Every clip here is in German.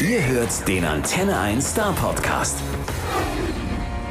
Ihr hört den Antenne 1 Star Podcast.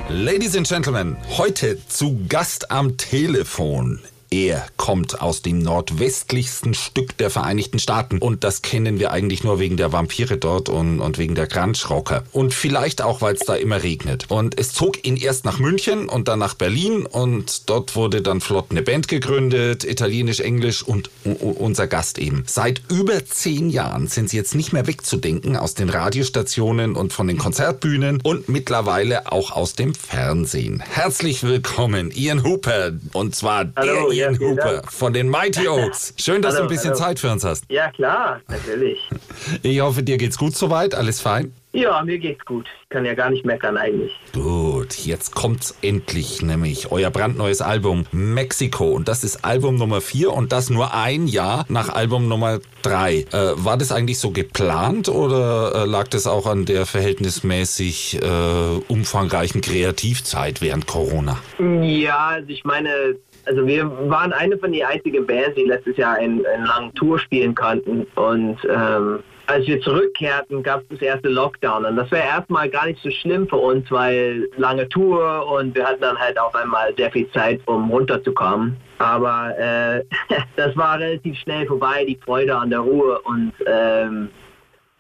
Ladies and Gentlemen, heute zu Gast am Telefon er kommt aus dem nordwestlichsten Stück der Vereinigten Staaten und das kennen wir eigentlich nur wegen der Vampire dort und, und wegen der Grunge-Rocker. Und vielleicht auch, weil es da immer regnet. Und es zog ihn erst nach München und dann nach Berlin und dort wurde dann flott eine Band gegründet, italienisch, englisch und unser Gast eben. Seit über zehn Jahren sind sie jetzt nicht mehr wegzudenken aus den Radiostationen und von den Konzertbühnen und mittlerweile auch aus dem Fernsehen. Herzlich willkommen, Ian Hooper. Und zwar Hallo, der Ian ja, Hooper Dank. von den Mighty Oaks. Schön, dass hallo, du ein bisschen hallo. Zeit für uns hast. Ja, klar, natürlich. Ich hoffe, dir geht's gut soweit. Alles fein? Ja, mir geht's gut. Ich kann ja gar nicht meckern eigentlich. Gut, jetzt kommt's endlich, nämlich euer brandneues Album Mexico. Und das ist Album Nummer 4 und das nur ein Jahr nach Album Nummer 3. Äh, war das eigentlich so geplant oder äh, lag das auch an der verhältnismäßig äh, umfangreichen Kreativzeit während Corona? Ja, also ich meine, also wir waren eine von den einzigen Bands, die letztes Jahr einen, einen langen Tour spielen konnten. Und ähm, als wir zurückkehrten, gab es das erste Lockdown. Und das wäre erstmal gar nicht so schlimm für uns, weil lange Tour und wir hatten dann halt auf einmal sehr viel Zeit, um runterzukommen. Aber äh, das war relativ schnell vorbei, die Freude an der Ruhe. Und ähm,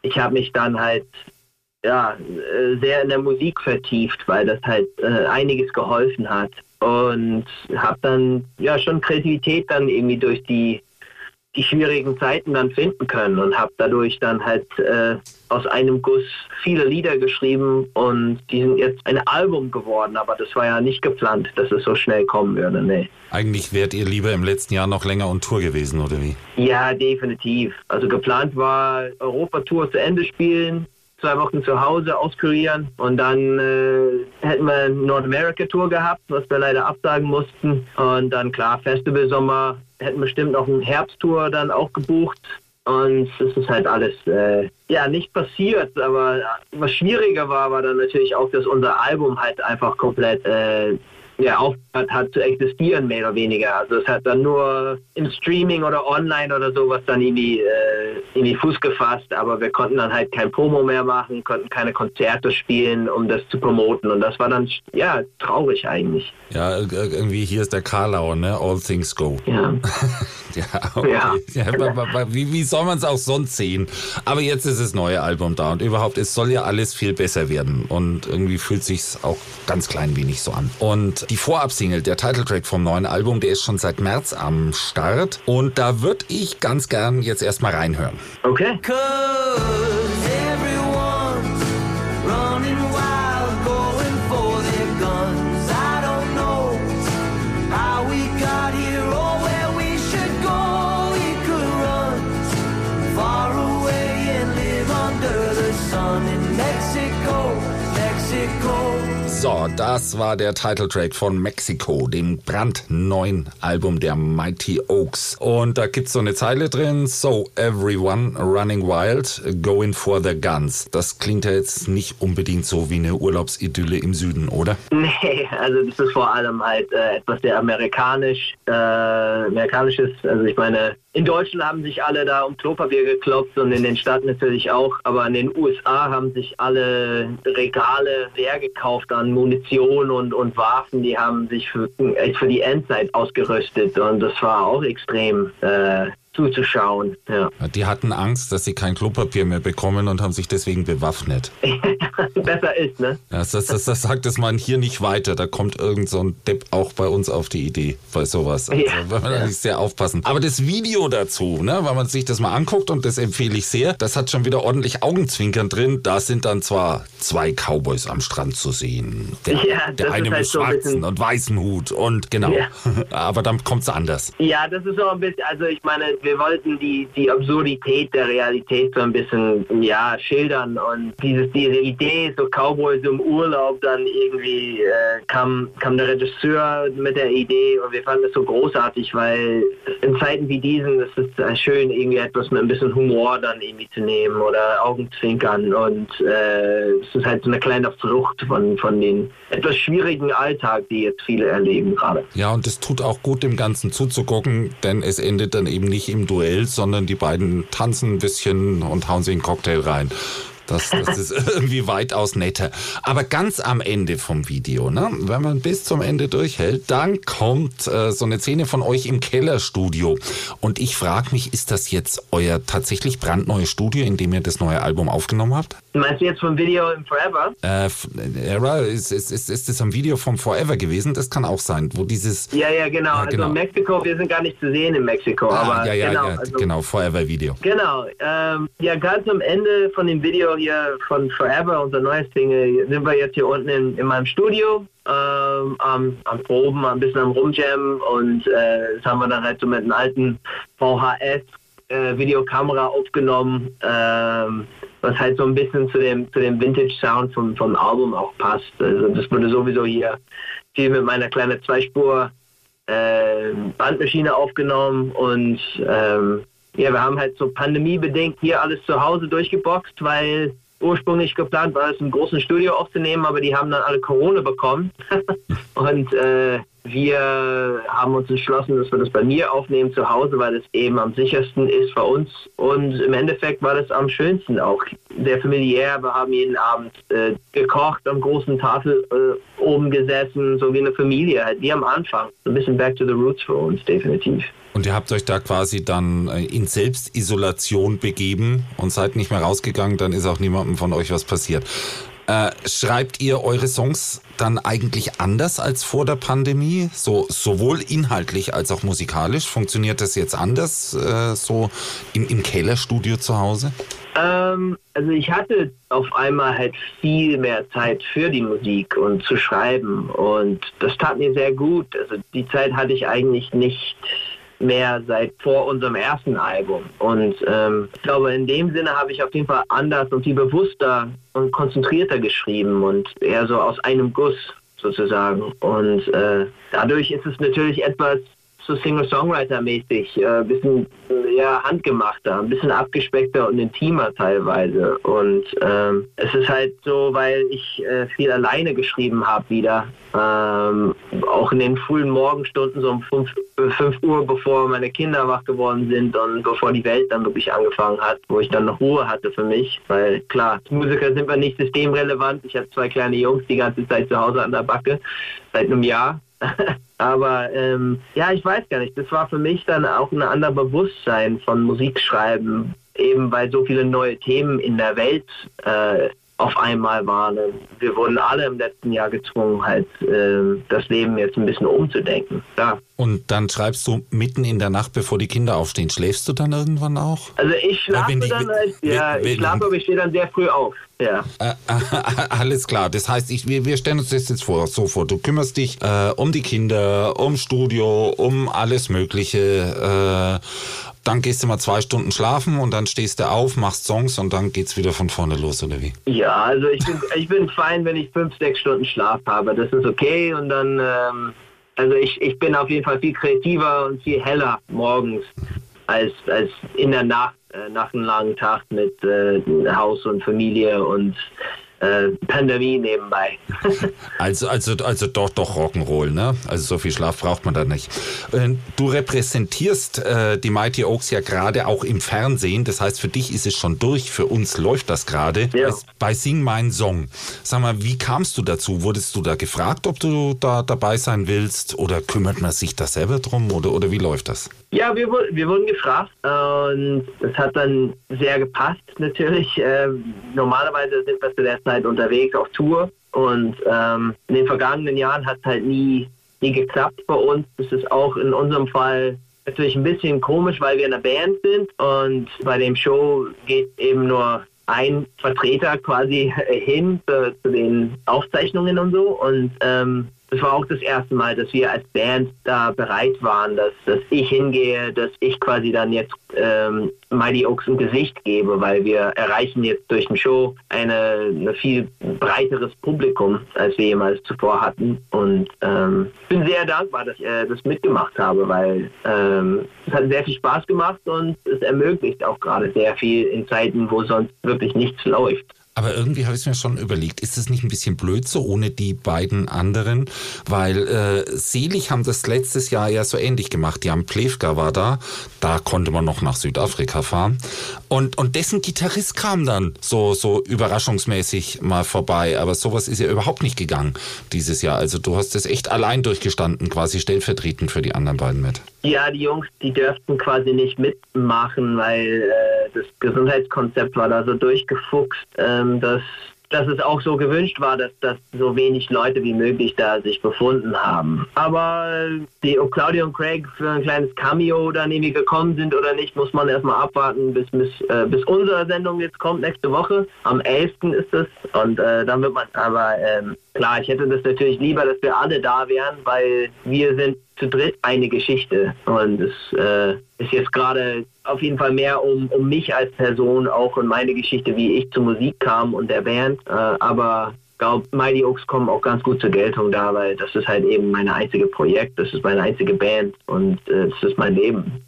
ich habe mich dann halt ja, äh, sehr in der Musik vertieft, weil das halt äh, einiges geholfen hat und habe dann ja schon Kreativität dann irgendwie durch die die schwierigen Zeiten dann finden können und habe dadurch dann halt äh, aus einem Guss viele Lieder geschrieben und die sind jetzt ein Album geworden, aber das war ja nicht geplant, dass es so schnell kommen würde, nee. Eigentlich wärt ihr lieber im letzten Jahr noch länger on Tour gewesen, oder wie? Ja, definitiv. Also geplant war Europatour zu Ende spielen, zwei Wochen zu Hause auskurieren und dann äh, hätten wir eine North-America-Tour gehabt, was wir leider absagen mussten. Und dann klar, Festival-Sommer hätten bestimmt noch eine Herbsttour dann auch gebucht. Und es ist halt alles äh, ja nicht passiert, aber was schwieriger war, war dann natürlich auch, dass unser Album halt einfach komplett äh, ja, aufgehört hat zu existieren, mehr oder weniger. Also es hat dann nur im Streaming oder online oder sowas dann irgendwie, äh, irgendwie Fuß gefasst, aber wir konnten dann halt kein Promo mehr machen, konnten keine Konzerte spielen, um das zu promoten und das war dann, ja, traurig eigentlich. Ja, irgendwie hier ist der Karlau, ne? All things go. Ja. ja, okay. ja. ja wie, wie soll man es auch sonst sehen? Aber jetzt ist das neue Album da und überhaupt, es soll ja alles viel besser werden und irgendwie fühlt sich auch ganz klein wenig so an. Und die Vorabsingle, der Titeltrack vom neuen Album, der ist schon seit März am Start. Und da würde ich ganz gern jetzt erstmal reinhören. Okay. Das war der Titeltrack von Mexico, dem brandneuen Album der Mighty Oaks. Und da gibt's so eine Zeile drin, So, everyone running wild, going for the guns. Das klingt ja jetzt nicht unbedingt so wie eine Urlaubsidylle im Süden, oder? Nee, also das ist vor allem halt äh, etwas sehr amerikanisch, äh, amerikanisches. Also ich meine, in Deutschland haben sich alle da um Klopapier geklopft und in den Staaten natürlich auch, aber in den USA haben sich alle Regale leer gekauft an Munition und, und Waffen, die haben sich für, für die Endzeit ausgerüstet und das war auch extrem äh, zuzuschauen. Ja. Die hatten Angst, dass sie kein Klopapier mehr bekommen und haben sich deswegen bewaffnet. Besser ist, ne? Ja, das, das, das sagt es man hier nicht weiter. Da kommt irgend so ein Depp auch bei uns auf die Idee bei sowas. Also, ja. wenn man da nicht sehr aufpassen. Aber das Video dazu, ne, wenn man sich das mal anguckt und das empfehle ich sehr, das hat schon wieder ordentlich Augenzwinkern drin. Da sind dann zwar zwei Cowboys am Strand zu sehen. Der, ja, der eine halt mit so schwarzen und weißen Hut und genau. Ja. Aber dann kommt es anders. Ja, das ist so ein bisschen, also ich meine, wir wollten die, die Absurdität der Realität so ein bisschen ja, schildern und dieses, diese Idee, so Cowboys im Urlaub, dann irgendwie äh, kam, kam der Regisseur mit der Idee und wir fanden es so großartig, weil in Zeiten wie diesen ist es schön, irgendwie etwas mit ein bisschen Humor dann irgendwie zu nehmen oder Augenzwinkern und äh, es ist halt so eine kleine Flucht von, von den etwas schwierigen Alltag, die jetzt viele erleben gerade. Ja, und es tut auch gut, dem Ganzen zuzugucken, denn es endet dann eben nicht nicht im Duell, sondern die beiden tanzen ein bisschen und hauen sich einen Cocktail rein. Das, das ist irgendwie weitaus netter. Aber ganz am Ende vom Video, ne, wenn man bis zum Ende durchhält, dann kommt äh, so eine Szene von euch im Kellerstudio. Und ich frage mich, ist das jetzt euer tatsächlich brandneues Studio, in dem ihr das neue Album aufgenommen habt? Meinst du jetzt vom Video im Forever? Äh, Era, ist, ist, ist, ist das ein Video vom Forever gewesen? Das kann auch sein, wo dieses... Ja, ja, genau. Ja, genau. Also Mexiko, wir sind gar nicht zu sehen in Mexiko. Ah, aber ja, ja, genau, ja, also, genau, Forever-Video. Genau. Ähm, ja, ganz am Ende von dem Video hier von Forever, unser neues Ding, sind wir jetzt hier unten in, in meinem Studio ähm, am, am Proben, ein bisschen am Rumjam und äh, das haben wir dann halt so mit einem alten VHS äh, Videokamera aufgenommen, ähm, was halt so ein bisschen zu dem, zu dem Vintage-Sound vom, vom Album auch passt. Also das wurde sowieso hier viel mit meiner kleinen Zweispur äh, Bandmaschine aufgenommen und ähm, ja, wir haben halt so pandemiebedingt hier alles zu Hause durchgeboxt, weil ursprünglich geplant war, es im großen Studio aufzunehmen, aber die haben dann alle Corona bekommen. und äh, wir haben uns entschlossen, dass wir das bei mir aufnehmen zu Hause, weil es eben am sichersten ist für uns. Und im Endeffekt war das am schönsten auch. Sehr familiär. Wir haben jeden Abend äh, gekocht, am großen Tafel äh, oben gesessen, so wie eine Familie, halt wie am Anfang. So ein bisschen back to the roots für uns, definitiv. Und ihr habt euch da quasi dann äh, in Selbstisolation begeben und seid nicht mehr rausgegangen, dann ist auch niemandem von euch was passiert. Äh, schreibt ihr eure Songs dann eigentlich anders als vor der Pandemie? So sowohl inhaltlich als auch musikalisch? Funktioniert das jetzt anders, äh, so im, im Kellerstudio zu Hause? Ähm, also ich hatte auf einmal halt viel mehr Zeit für die Musik und zu schreiben und das tat mir sehr gut. Also die Zeit hatte ich eigentlich nicht mehr seit vor unserem ersten Album. Und ähm, ich glaube, in dem Sinne habe ich auf jeden Fall anders und viel bewusster und konzentrierter geschrieben und eher so aus einem Guss sozusagen. Und äh, dadurch ist es natürlich etwas so Singer-Songwriter-mäßig, ein äh, bisschen ja, handgemachter, ein bisschen abgespeckter und intimer teilweise. Und ähm, es ist halt so, weil ich äh, viel alleine geschrieben habe wieder. Ähm, auch in den frühen Morgenstunden, so um 5, 5 Uhr, bevor meine Kinder wach geworden sind und bevor die Welt dann wirklich angefangen hat, wo ich dann noch Ruhe hatte für mich. Weil klar, Musiker sind wir nicht systemrelevant. Ich habe zwei kleine Jungs die ganze Zeit zu Hause an der Backe, seit einem Jahr. Aber ähm, ja, ich weiß gar nicht. Das war für mich dann auch ein anderes Bewusstsein von Musikschreiben, eben weil so viele neue Themen in der Welt äh, auf einmal waren. Wir wurden alle im letzten Jahr gezwungen, halt äh, das Leben jetzt ein bisschen umzudenken. Ja. Und dann schreibst du mitten in der Nacht, bevor die Kinder aufstehen. Schläfst du dann irgendwann auch? Also ich schlafe die, dann, halt, ja, wenn, ich schlafe, aber ich stehe dann sehr früh auf. Ja. Äh, äh, alles klar. Das heißt, ich, wir, wir stellen uns das jetzt vor, so vor. Du kümmerst dich äh, um die Kinder, um Studio, um alles Mögliche. Dann gehst du mal zwei Stunden schlafen und dann stehst du auf, machst Songs und dann geht's wieder von vorne los, oder wie? Ja, also ich bin, ich bin fein, wenn ich fünf, sechs Stunden Schlaf habe. Das ist okay und dann, ähm, also ich, ich bin auf jeden Fall viel kreativer und viel heller morgens als, als in der Nacht, äh, nach einem langen Tag mit äh, Haus und Familie und äh, Pandemie nebenbei. also, also, also doch, doch Rock'n'Roll, ne? Also so viel Schlaf braucht man da nicht. Äh, du repräsentierst äh, die Mighty Oaks ja gerade auch im Fernsehen. Das heißt, für dich ist es schon durch, für uns läuft das gerade. Ja. Bei Sing Mein Song. Sag mal, wie kamst du dazu? Wurdest du da gefragt, ob du da dabei sein willst? Oder kümmert man sich da selber drum? Oder, oder wie läuft das? Ja, wir, wir wurden gefragt und es hat dann sehr gepasst natürlich. Ähm, normalerweise sind wir zu der Zeit unterwegs auf Tour. Und ähm, in den vergangenen Jahren hat es halt nie, nie geklappt bei uns. Das ist auch in unserem Fall natürlich ein bisschen komisch, weil wir in einer Band sind. Und bei dem Show geht eben nur ein Vertreter quasi hin zu, zu den Aufzeichnungen und so. Und ähm, das war auch das erste Mal, dass wir als Band da bereit waren, dass, dass ich hingehe, dass ich quasi dann jetzt ähm, Mighty Oaks ein Gesicht gebe, weil wir erreichen jetzt durch den Show eine, eine viel breiteres Publikum, als wir jemals zuvor hatten. Und ähm, bin sehr dankbar, dass ich äh, das mitgemacht habe, weil ähm, es hat sehr viel Spaß gemacht und es ermöglicht auch gerade sehr viel in Zeiten, wo sonst wirklich nichts läuft. Aber irgendwie habe ich mir schon überlegt, ist es nicht ein bisschen blöd so ohne die beiden anderen? Weil äh, Selig haben das letztes Jahr ja so ähnlich gemacht. Haben Plevka war da, da konnte man noch nach Südafrika fahren. Und, und dessen Gitarrist kam dann so, so überraschungsmäßig mal vorbei. Aber sowas ist ja überhaupt nicht gegangen dieses Jahr. Also du hast es echt allein durchgestanden, quasi stellvertretend für die anderen beiden mit. Ja, die Jungs, die dürften quasi nicht mitmachen, weil äh, das Gesundheitskonzept war da so durchgefuchst. Ähm, dass, dass es auch so gewünscht war, dass, dass so wenig Leute wie möglich da sich befunden haben. Aber die, ob Claudia und Craig für ein kleines Cameo dann irgendwie gekommen sind oder nicht, muss man erstmal abwarten, bis, bis, äh, bis unsere Sendung jetzt kommt, nächste Woche. Am 11. ist es. Und äh, dann wird man, aber ähm, klar, ich hätte das natürlich lieber, dass wir alle da wären, weil wir sind zu dritt eine Geschichte. Und es äh, ist jetzt gerade auf jeden Fall mehr um, um mich als Person, auch und meine Geschichte, wie ich zur Musik kam und der Band. Äh, aber ich glaube, Mighty Oaks kommen auch ganz gut zur Geltung da, weil das ist halt eben mein einziges Projekt, das ist meine einzige Band und äh, das ist mein Leben.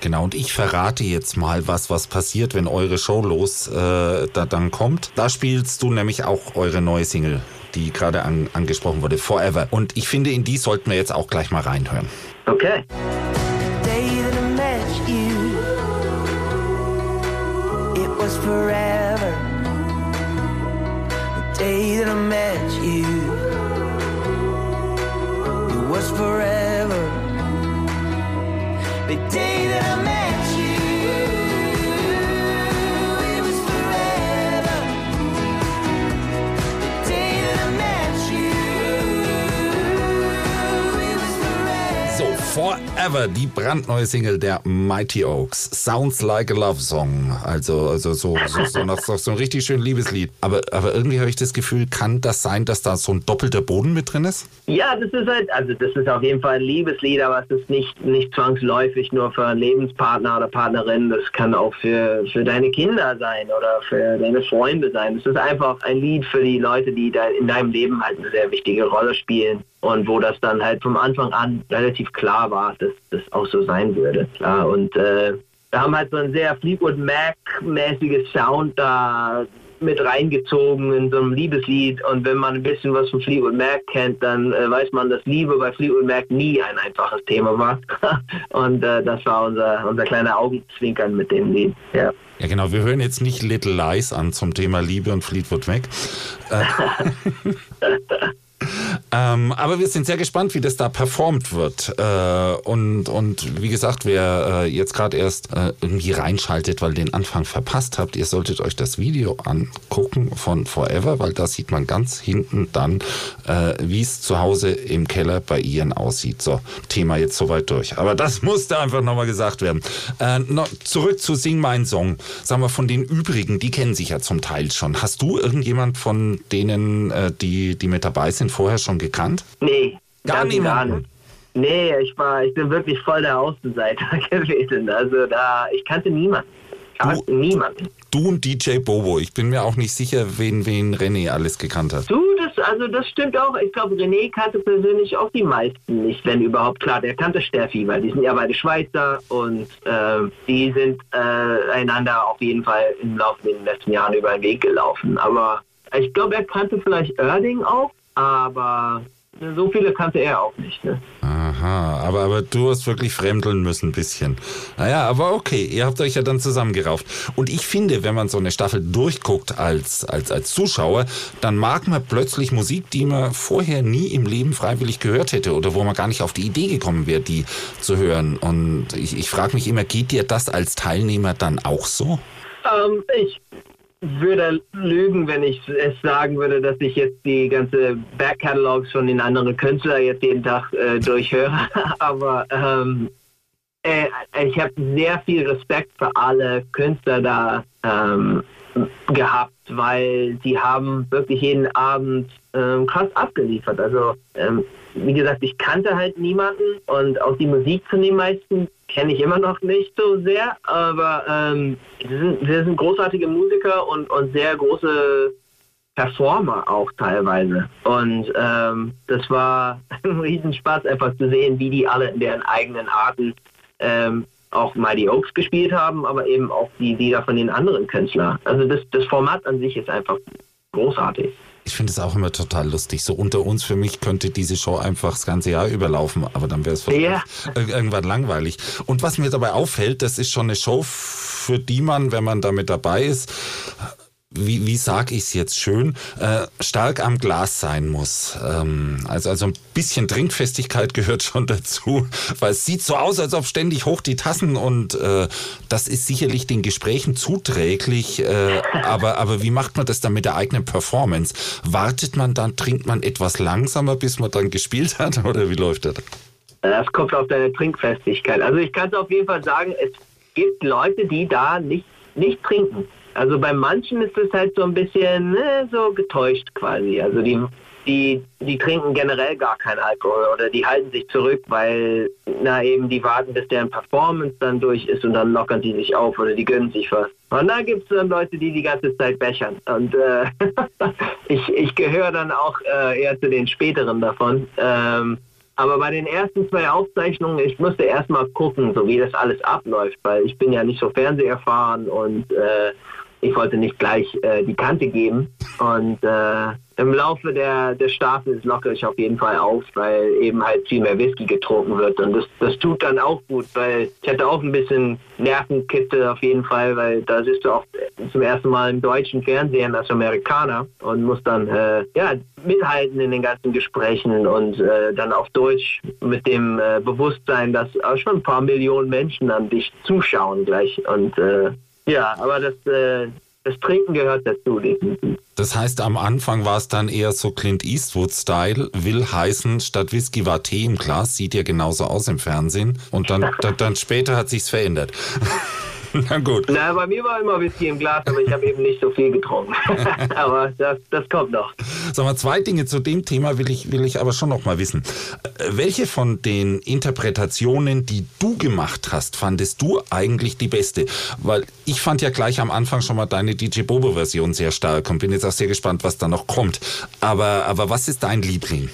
Genau, und ich verrate jetzt mal was, was passiert, wenn eure Show los äh, da dann kommt. Da spielst du nämlich auch eure neue Single, die gerade an, angesprochen wurde, Forever. Und ich finde, in die sollten wir jetzt auch gleich mal reinhören. Okay. Was forever. The day that I met you, it was forever. The day that I met Forever, die brandneue Single der Mighty Oaks. Sounds like a love song. Also, also so, so, so, nach, so ein richtig schönes Liebeslied. Aber, aber irgendwie habe ich das Gefühl, kann das sein, dass da so ein doppelter Boden mit drin ist? Ja, das ist halt, also das ist auf jeden Fall ein Liebeslied, aber es ist nicht, nicht zwangsläufig nur für einen Lebenspartner oder Partnerin. Das kann auch für, für deine Kinder sein oder für deine Freunde sein. Es ist einfach ein Lied für die Leute, die da in deinem Leben halt eine sehr wichtige Rolle spielen und wo das dann halt vom Anfang an relativ klar war, dass das auch so sein würde. Klar. Und äh, wir haben halt so ein sehr Fleetwood Mac-mäßiges Sound da mit reingezogen in so einem Liebeslied und wenn man ein bisschen was von Fleetwood Mac kennt, dann äh, weiß man, dass Liebe bei Fleetwood Mac nie ein einfaches Thema war und äh, das war unser, unser kleiner Augenzwinkern mit dem Lied. Ja. Ja, genau. Wir hören jetzt nicht Little Lies an zum Thema Liebe und Fleetwood Mac. Äh, Ähm, aber wir sind sehr gespannt, wie das da performt wird. Äh, und, und wie gesagt, wer äh, jetzt gerade erst äh, irgendwie reinschaltet, weil den Anfang verpasst habt, ihr solltet euch das Video angucken von Forever, weil da sieht man ganz hinten dann, äh, wie es zu Hause im Keller bei Ian aussieht. So, Thema jetzt soweit durch. Aber das musste einfach nochmal gesagt werden. Äh, noch zurück zu Sing Mein Song. Sagen wir von den übrigen, die kennen sich ja zum Teil schon. Hast du irgendjemand von denen, äh, die, die mit dabei sind, vorher schon gekannt? Nee. Gar niemand. Nee, ich war, ich bin wirklich voll der Außenseiter gewesen. Also da, ich kannte niemanden. Du, niemanden. Du und DJ Bobo. Ich bin mir auch nicht sicher, wen, wen René alles gekannt hat. Du, das, also das stimmt auch. Ich glaube, René kannte persönlich auch die meisten nicht, wenn überhaupt. Klar, der kannte Steffi, weil die sind ja beide Schweizer und äh, die sind äh, einander auf jeden Fall im Laufe der letzten Jahren über den Weg gelaufen. Aber ich glaube, er kannte vielleicht Erding auch, aber so viele kannte er auch nicht. Ne? Aha, aber, aber du hast wirklich fremdeln müssen ein bisschen. Naja, aber okay, ihr habt euch ja dann zusammengerauft. Und ich finde, wenn man so eine Staffel durchguckt als, als, als Zuschauer, dann mag man plötzlich Musik, die man vorher nie im Leben freiwillig gehört hätte oder wo man gar nicht auf die Idee gekommen wäre, die zu hören. Und ich, ich frage mich immer, geht dir das als Teilnehmer dann auch so? Ähm, ich würde lügen, wenn ich es sagen würde, dass ich jetzt die ganze Backcatalogs von den anderen Künstlern jetzt jeden Tag äh, durchhöre. Aber ähm, äh, ich habe sehr viel Respekt für alle Künstler da ähm, gehabt, weil die haben wirklich jeden Abend ähm, krass abgeliefert. Also ähm, wie gesagt, ich kannte halt niemanden und auch die Musik von den meisten kenne ich immer noch nicht so sehr, aber ähm, sind, sind großartige Musiker und, und sehr große Performer auch teilweise. Und ähm, das war ein Riesenspaß, einfach zu sehen, wie die alle in deren eigenen Arten ähm, auch Mighty Oaks gespielt haben, aber eben auch die Lieder von den anderen Künstlern. Also das, das Format an sich ist einfach großartig. Ich finde es auch immer total lustig. So unter uns für mich könnte diese Show einfach das ganze Jahr überlaufen, aber dann wäre es ja. irgendwann langweilig. Und was mir dabei auffällt, das ist schon eine Show, für die man, wenn man damit dabei ist, wie, wie sage ich es jetzt schön, äh, stark am Glas sein muss. Ähm, also, also ein bisschen Trinkfestigkeit gehört schon dazu, weil es sieht so aus, als ob ständig hoch die Tassen und äh, das ist sicherlich den Gesprächen zuträglich. Äh, aber, aber wie macht man das dann mit der eigenen Performance? Wartet man dann, trinkt man etwas langsamer, bis man dann gespielt hat oder wie läuft das? Das kommt auf deine Trinkfestigkeit. Also ich kann es auf jeden Fall sagen, es gibt Leute, die da nicht, nicht trinken. Also bei manchen ist es halt so ein bisschen ne, so getäuscht quasi. Also die, die, die trinken generell gar keinen Alkohol oder die halten sich zurück, weil na eben die warten, bis deren Performance dann durch ist und dann lockern die sich auf oder die gönnen sich was. Und dann gibt es dann Leute, die die ganze Zeit bechern. Und äh, ich, ich gehöre dann auch äh, eher zu den späteren davon. Ähm, aber bei den ersten zwei Aufzeichnungen, ich musste erstmal gucken, so wie das alles abläuft, weil ich bin ja nicht so fernseherfahren und äh, ich wollte nicht gleich äh, die Kante geben. Und äh, im Laufe der, der Staffel lockere ich auf jeden Fall auf, weil eben halt viel mehr Whisky getrunken wird. Und das, das tut dann auch gut, weil ich hatte auch ein bisschen Nervenkitzel auf jeden Fall, weil da siehst du auch zum ersten Mal im deutschen Fernsehen als Amerikaner und muss dann äh, ja, mithalten in den ganzen Gesprächen und äh, dann auf Deutsch mit dem äh, Bewusstsein, dass auch schon ein paar Millionen Menschen an dich zuschauen gleich. Und äh, ja, aber das, äh, das Trinken gehört dazu. Das heißt, am Anfang war es dann eher so Clint Eastwood-Style, will heißen, statt Whisky war Tee im Glas, sieht ja genauso aus im Fernsehen. Und dann, dann später hat sich's verändert. Na gut. Na, bei mir war immer Whisky im Glas, aber ich habe eben nicht so viel getrunken. aber das, das kommt noch. Sag mal, zwei Dinge zu dem Thema will ich, will ich aber schon noch mal wissen. Äh, welche von den Interpretationen, die du gemacht hast, fandest du eigentlich die beste? Weil ich fand ja gleich am Anfang schon mal deine DJ Bobo-Version sehr stark und bin jetzt auch sehr gespannt, was da noch kommt. Aber, aber was ist dein Liebling?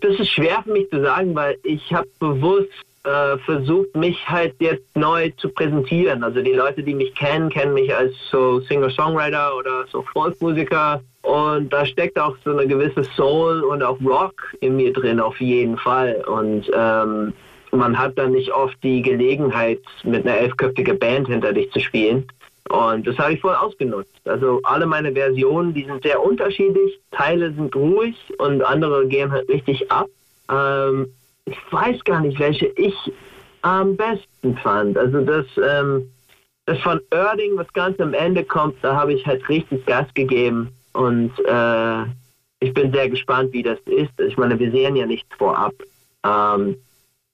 Das ist schwer für mich zu sagen, weil ich habe bewusst äh, versucht, mich halt jetzt neu zu präsentieren. Also die Leute, die mich kennen, kennen mich als so Singer-Songwriter oder so Folkmusiker. Und da steckt auch so eine gewisse Soul und auch Rock in mir drin, auf jeden Fall. Und ähm, man hat dann nicht oft die Gelegenheit, mit einer elfköpfigen Band hinter dich zu spielen. Und das habe ich voll ausgenutzt. Also alle meine Versionen, die sind sehr unterschiedlich. Teile sind ruhig und andere gehen halt richtig ab. Ähm, ich weiß gar nicht, welche ich am besten fand. Also das, ähm, das von Erding, was ganz am Ende kommt, da habe ich halt richtig Gas gegeben und äh, ich bin sehr gespannt, wie das ist. Ich meine, wir sehen ja nichts vorab. Ähm,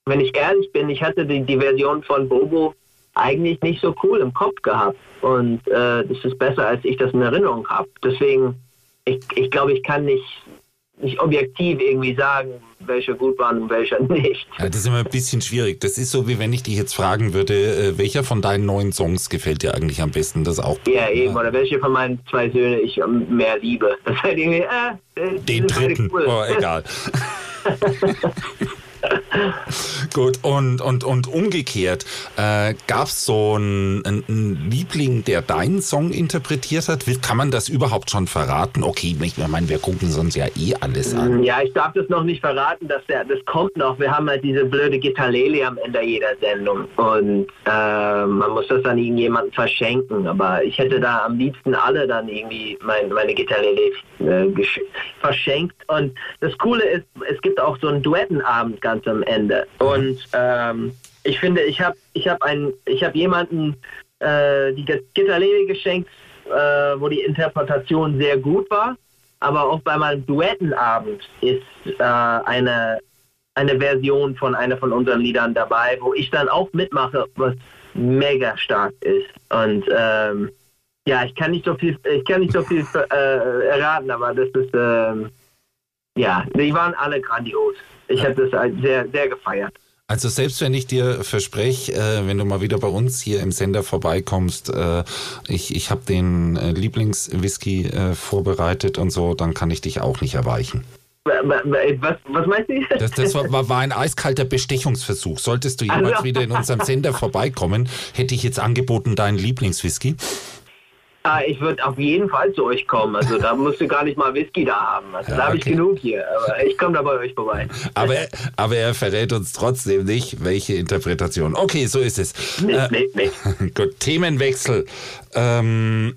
wenn ich ehrlich bin, ich hatte die, die Version von Bobo eigentlich nicht so cool im Kopf gehabt und äh, das ist besser, als ich das in Erinnerung habe. Deswegen, ich, ich glaube, ich kann nicht nicht objektiv irgendwie sagen, welche gut waren und welcher nicht. Ja, das ist immer ein bisschen schwierig. Das ist so, wie wenn ich dich jetzt fragen würde, äh, welcher von deinen neuen Songs gefällt dir eigentlich am besten? Das auch. Ja, eben. Oder welche von meinen zwei Söhnen ich mehr liebe. Das ist halt irgendwie, äh, Den dritten. Cool. Oh, egal. Gut, und, und, und umgekehrt, äh, gab es so einen, Liebling, der deinen Song interpretiert hat? Kann man das überhaupt schon verraten? Okay, ich meine, wir gucken sonst ja eh alles an. Ja, ich darf das noch nicht verraten, dass der, das kommt noch. Wir haben halt diese blöde Gitarlele am Ende jeder Sendung und äh, man muss das dann irgendjemandem verschenken. Aber ich hätte da am liebsten alle dann irgendwie mein, meine Gitarlele äh, verschenkt. Und das Coole ist, es gibt auch so einen Duettenabend ganz am Ende. Und ähm, ich finde, ich habe ich hab einen, ich habe jemanden äh, die Gitarrele geschenkt, äh, wo die Interpretation sehr gut war. Aber auch bei meinem Duettenabend ist äh, eine eine Version von einer von unseren Liedern dabei, wo ich dann auch mitmache, was mega stark ist. Und ähm, ja, ich kann nicht so viel, ich kann nicht so viel äh, erraten, aber das ist ähm, ja, die waren alle grandios. Ich habe das sehr, sehr gefeiert. Also selbst wenn ich dir verspreche, äh, wenn du mal wieder bei uns hier im Sender vorbeikommst, äh, ich, ich habe den äh, Lieblingswhisky äh, vorbereitet und so, dann kann ich dich auch nicht erweichen. Was, was meinst du? Das, das war, war, ein eiskalter Bestechungsversuch. Solltest du jemals also. wieder in unserem Sender vorbeikommen, hätte ich jetzt angeboten deinen Lieblingswhisky. Ah, ich würde auf jeden Fall zu euch kommen. Also da musst du gar nicht mal Whisky da haben. Also, ja, da habe okay. ich genug hier. Aber ich komme da bei euch vorbei. Aber, aber er verrät uns trotzdem nicht, welche Interpretation. Okay, so ist es. Nee, äh, nee, nee. Gut, Themenwechsel. Ähm,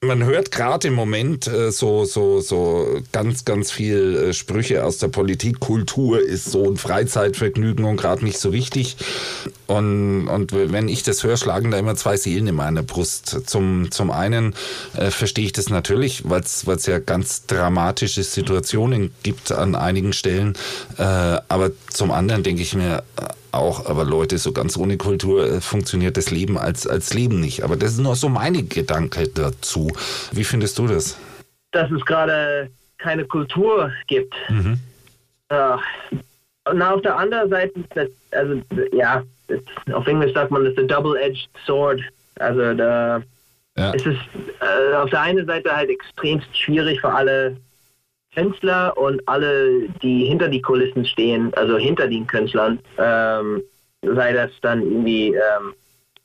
man hört gerade im Moment äh, so, so, so ganz, ganz viel äh, Sprüche aus der Politik. Kultur ist so ein Freizeitvergnügen und gerade nicht so wichtig. Und, und wenn ich das höre, schlagen da immer zwei Seelen in meiner Brust. Zum, zum einen äh, verstehe ich das natürlich, weil es ja ganz dramatische Situationen gibt an einigen Stellen. Äh, aber zum anderen denke ich mir, auch, aber Leute, so ganz ohne Kultur äh, funktioniert das Leben als, als Leben nicht. Aber das ist nur so meine Gedanke dazu. Wie findest du das? Dass es gerade keine Kultur gibt. Mhm. Äh, und auf der anderen Seite, das, also ja, das, auf Englisch sagt man, das ist ein double-edged sword. Also da ja. ist es äh, auf der einen Seite halt extremst schwierig für alle Künstler und alle, die hinter die Kulissen stehen, also hinter den Künstlern, ähm, sei das dann irgendwie ähm,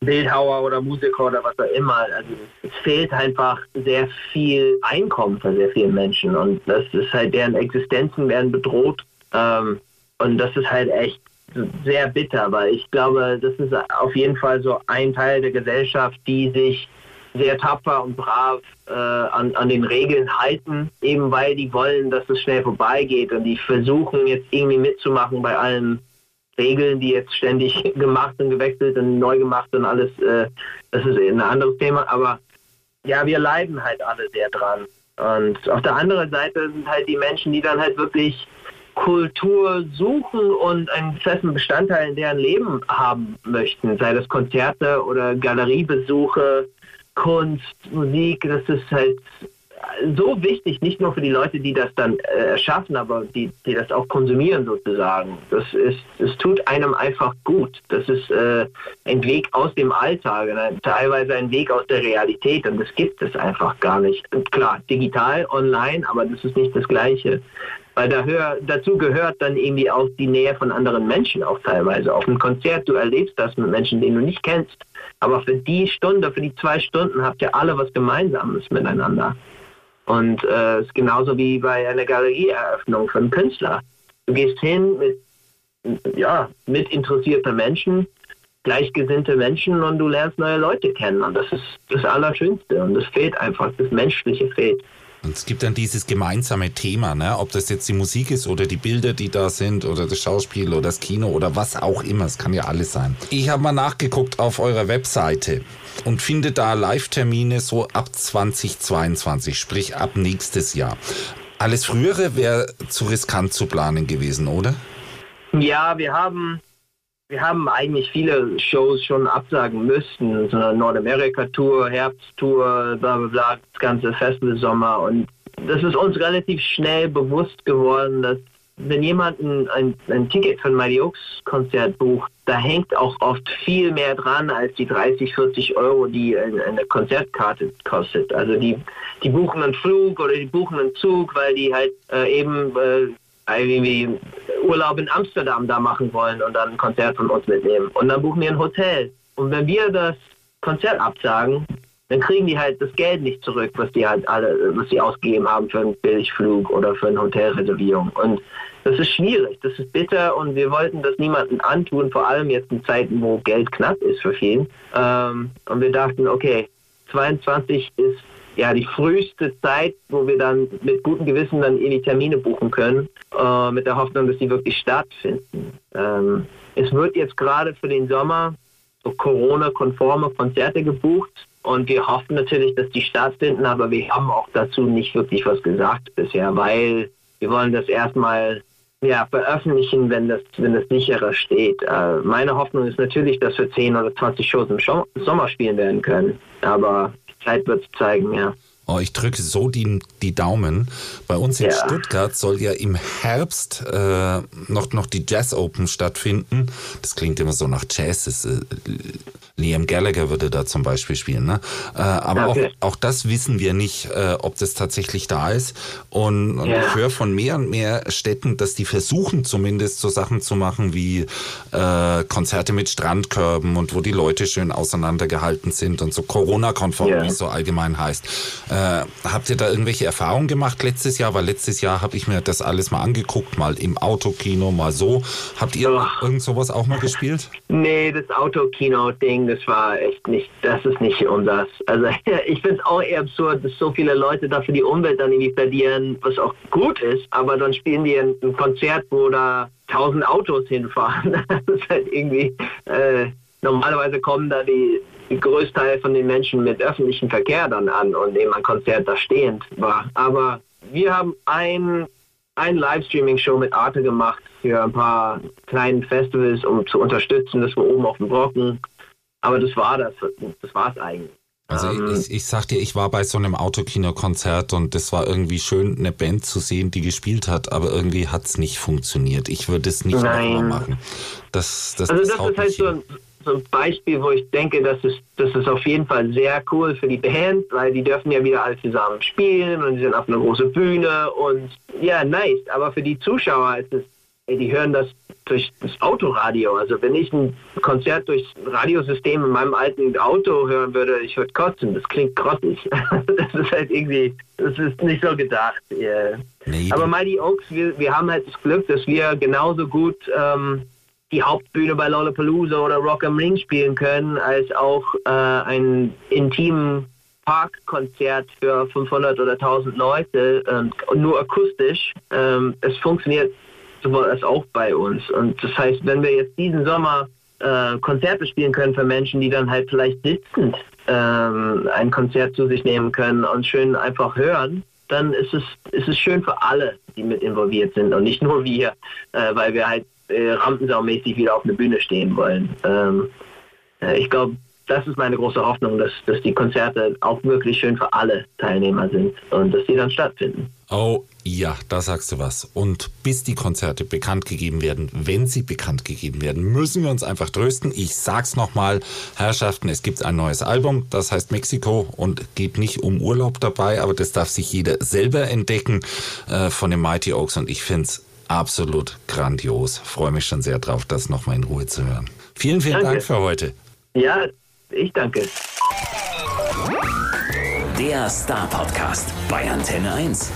Bildhauer oder Musiker oder was auch immer. Also es fehlt einfach sehr viel Einkommen für sehr viele Menschen und das ist halt deren Existenzen werden bedroht ähm, und das ist halt echt sehr bitter, weil ich glaube, das ist auf jeden Fall so ein Teil der Gesellschaft, die sich sehr tapfer und brav äh, an, an den Regeln halten, eben weil die wollen, dass es schnell vorbeigeht und die versuchen jetzt irgendwie mitzumachen bei allen Regeln, die jetzt ständig gemacht und gewechselt und neu gemacht und alles. Äh, das ist ein anderes Thema, aber ja, wir leiden halt alle sehr dran. Und auf der anderen Seite sind halt die Menschen, die dann halt wirklich Kultur suchen und einen festen Bestandteil in deren Leben haben möchten, sei das Konzerte oder Galeriebesuche Kunst, Musik, das ist halt so wichtig, nicht nur für die Leute, die das dann äh, erschaffen, aber die, die das auch konsumieren sozusagen. Das ist, es tut einem einfach gut. Das ist äh, ein Weg aus dem Alltag, ne? teilweise ein Weg aus der Realität und das gibt es einfach gar nicht. Und klar, digital, online, aber das ist nicht das Gleiche. Weil da hör, dazu gehört dann irgendwie auch die Nähe von anderen Menschen auch teilweise. Auf einem Konzert, du erlebst das mit Menschen, die du nicht kennst. Aber für die Stunde, für die zwei Stunden habt ihr alle was Gemeinsames miteinander. Und es äh, ist genauso wie bei einer Galerieeröffnung für einen Künstler. Du gehst hin mit, ja, mit interessierten Menschen, gleichgesinnte Menschen und du lernst neue Leute kennen. Und das ist das Allerschönste. Und das fehlt einfach, das Menschliche fehlt. Und es gibt dann dieses gemeinsame Thema, ne? ob das jetzt die Musik ist oder die Bilder, die da sind oder das Schauspiel oder das Kino oder was auch immer. Es kann ja alles sein. Ich habe mal nachgeguckt auf eurer Webseite und finde da Live-Termine so ab 2022, sprich ab nächstes Jahr. Alles Frühere wäre zu riskant zu planen gewesen, oder? Ja, wir haben wir haben eigentlich viele Shows schon absagen müssen. So eine Nordamerika-Tour, Herbsttour, bla bla bla, das ganze Festival Sommer. Und das ist uns relativ schnell bewusst geworden, dass wenn jemand ein, ein, Ticket für ein Mighty Oaks Konzert bucht, da hängt auch oft viel mehr dran als die 30, 40 Euro, die eine Konzertkarte kostet. Also die, die buchen einen Flug oder die buchen einen Zug, weil die halt äh, eben äh, irgendwie Urlaub in Amsterdam da machen wollen und dann ein Konzert von uns mitnehmen. Und dann buchen wir ein Hotel. Und wenn wir das Konzert absagen, dann kriegen die halt das Geld nicht zurück, was die halt alle, was sie ausgegeben haben für einen Billigflug oder für eine Hotelreservierung. Und das ist schwierig, das ist bitter und wir wollten das niemandem antun, vor allem jetzt in Zeiten, wo Geld knapp ist für viele. Ähm, und wir dachten, okay, 22 ist ja, die früheste Zeit, wo wir dann mit gutem Gewissen dann in die Termine buchen können, äh, mit der Hoffnung, dass sie wirklich stattfinden. Ähm, es wird jetzt gerade für den Sommer so Corona-konforme Konzerte gebucht und wir hoffen natürlich, dass die stattfinden, aber wir haben auch dazu nicht wirklich was gesagt bisher, weil wir wollen das erstmal ja, veröffentlichen, wenn das, wenn das sicherer steht. Äh, meine Hoffnung ist natürlich, dass wir 10 oder 20 Shows im Sommer spielen werden können, aber Zeit wird es zeigen, ja. Oh, ich drücke so die, die Daumen. Bei uns in ja. Stuttgart soll ja im Herbst äh, noch, noch die Jazz Open stattfinden. Das klingt immer so nach Jazz. Das, äh, Liam Gallagher würde da zum Beispiel spielen. Ne? Äh, aber okay. auch, auch das wissen wir nicht, äh, ob das tatsächlich da ist. Und, und ja. ich höre von mehr und mehr Städten, dass die versuchen zumindest so Sachen zu machen wie äh, Konzerte mit Strandkörben und wo die Leute schön auseinandergehalten sind und so Corona-konform, ja. wie es so allgemein heißt. Äh, habt ihr da irgendwelche Erfahrungen gemacht letztes Jahr? Weil letztes Jahr habe ich mir das alles mal angeguckt, mal im Autokino, mal so. Habt ihr oh. irgend sowas auch mal gespielt? Nee, das Autokino-Ding, das war echt nicht, das ist nicht unseres. Also ich finde es auch eher absurd, dass so viele Leute dafür die Umwelt dann irgendwie verlieren, was auch gut ist, aber dann spielen die ein, ein Konzert, wo da tausend Autos hinfahren. Das ist halt irgendwie, äh, normalerweise kommen da die Größteil von den Menschen mit öffentlichem Verkehr dann an und eben ein Konzert da stehend war. Aber wir haben ein, ein Livestreaming-Show mit Arte gemacht für ein paar kleinen Festivals, um zu unterstützen. Das war oben auf dem Brocken. Aber das war das. Das war es eigentlich. Also ich, ähm. ich, ich sag dir, ich war bei so einem Autokino-Konzert und das war irgendwie schön, eine Band zu sehen, die gespielt hat, aber irgendwie hat es nicht funktioniert. Ich würde es nicht nochmal machen. Das, das, also das, das ist halt so ein, so ein Beispiel, wo ich denke, das ist, das ist auf jeden Fall sehr cool für die Band, weil die dürfen ja wieder alle zusammen spielen und sie sind auf einer großen Bühne und ja, nice. Aber für die Zuschauer ist es, die hören das durch das Autoradio. Also wenn ich ein Konzert durchs Radiosystem in meinem alten Auto hören würde, ich würde kotzen. Das klingt grottig. das ist halt irgendwie, das ist nicht so gedacht. Yeah. Nee, Aber Mighty Oaks, wir, wir haben halt das Glück, dass wir genauso gut ähm, die Hauptbühne bei Lollapalooza oder Rock am Ring spielen können, als auch äh, ein intimen Parkkonzert für 500 oder 1000 Leute, äh, nur akustisch. Ähm, es funktioniert sowohl als auch bei uns. Und das heißt, wenn wir jetzt diesen Sommer äh, Konzerte spielen können für Menschen, die dann halt vielleicht sitzend ähm, ein Konzert zu sich nehmen können und schön einfach hören, dann ist es, ist es schön für alle, die mit involviert sind und nicht nur wir, äh, weil wir halt äh, rampensaumäßig wieder auf einer Bühne stehen wollen. Ähm, äh, ich glaube, das ist meine große Hoffnung, dass, dass die Konzerte auch wirklich schön für alle Teilnehmer sind und dass die dann stattfinden. Oh ja, da sagst du was. Und bis die Konzerte bekannt gegeben werden, wenn sie bekannt gegeben werden, müssen wir uns einfach trösten. Ich sag's nochmal, Herrschaften, es gibt ein neues Album, das heißt Mexiko und geht nicht um Urlaub dabei, aber das darf sich jeder selber entdecken äh, von den Mighty Oaks und ich find's absolut grandios. Freue mich schon sehr drauf, das nochmal in Ruhe zu hören. Vielen, vielen danke. Dank für heute. Ja, ich danke. Der Star Podcast bei Antenne 1.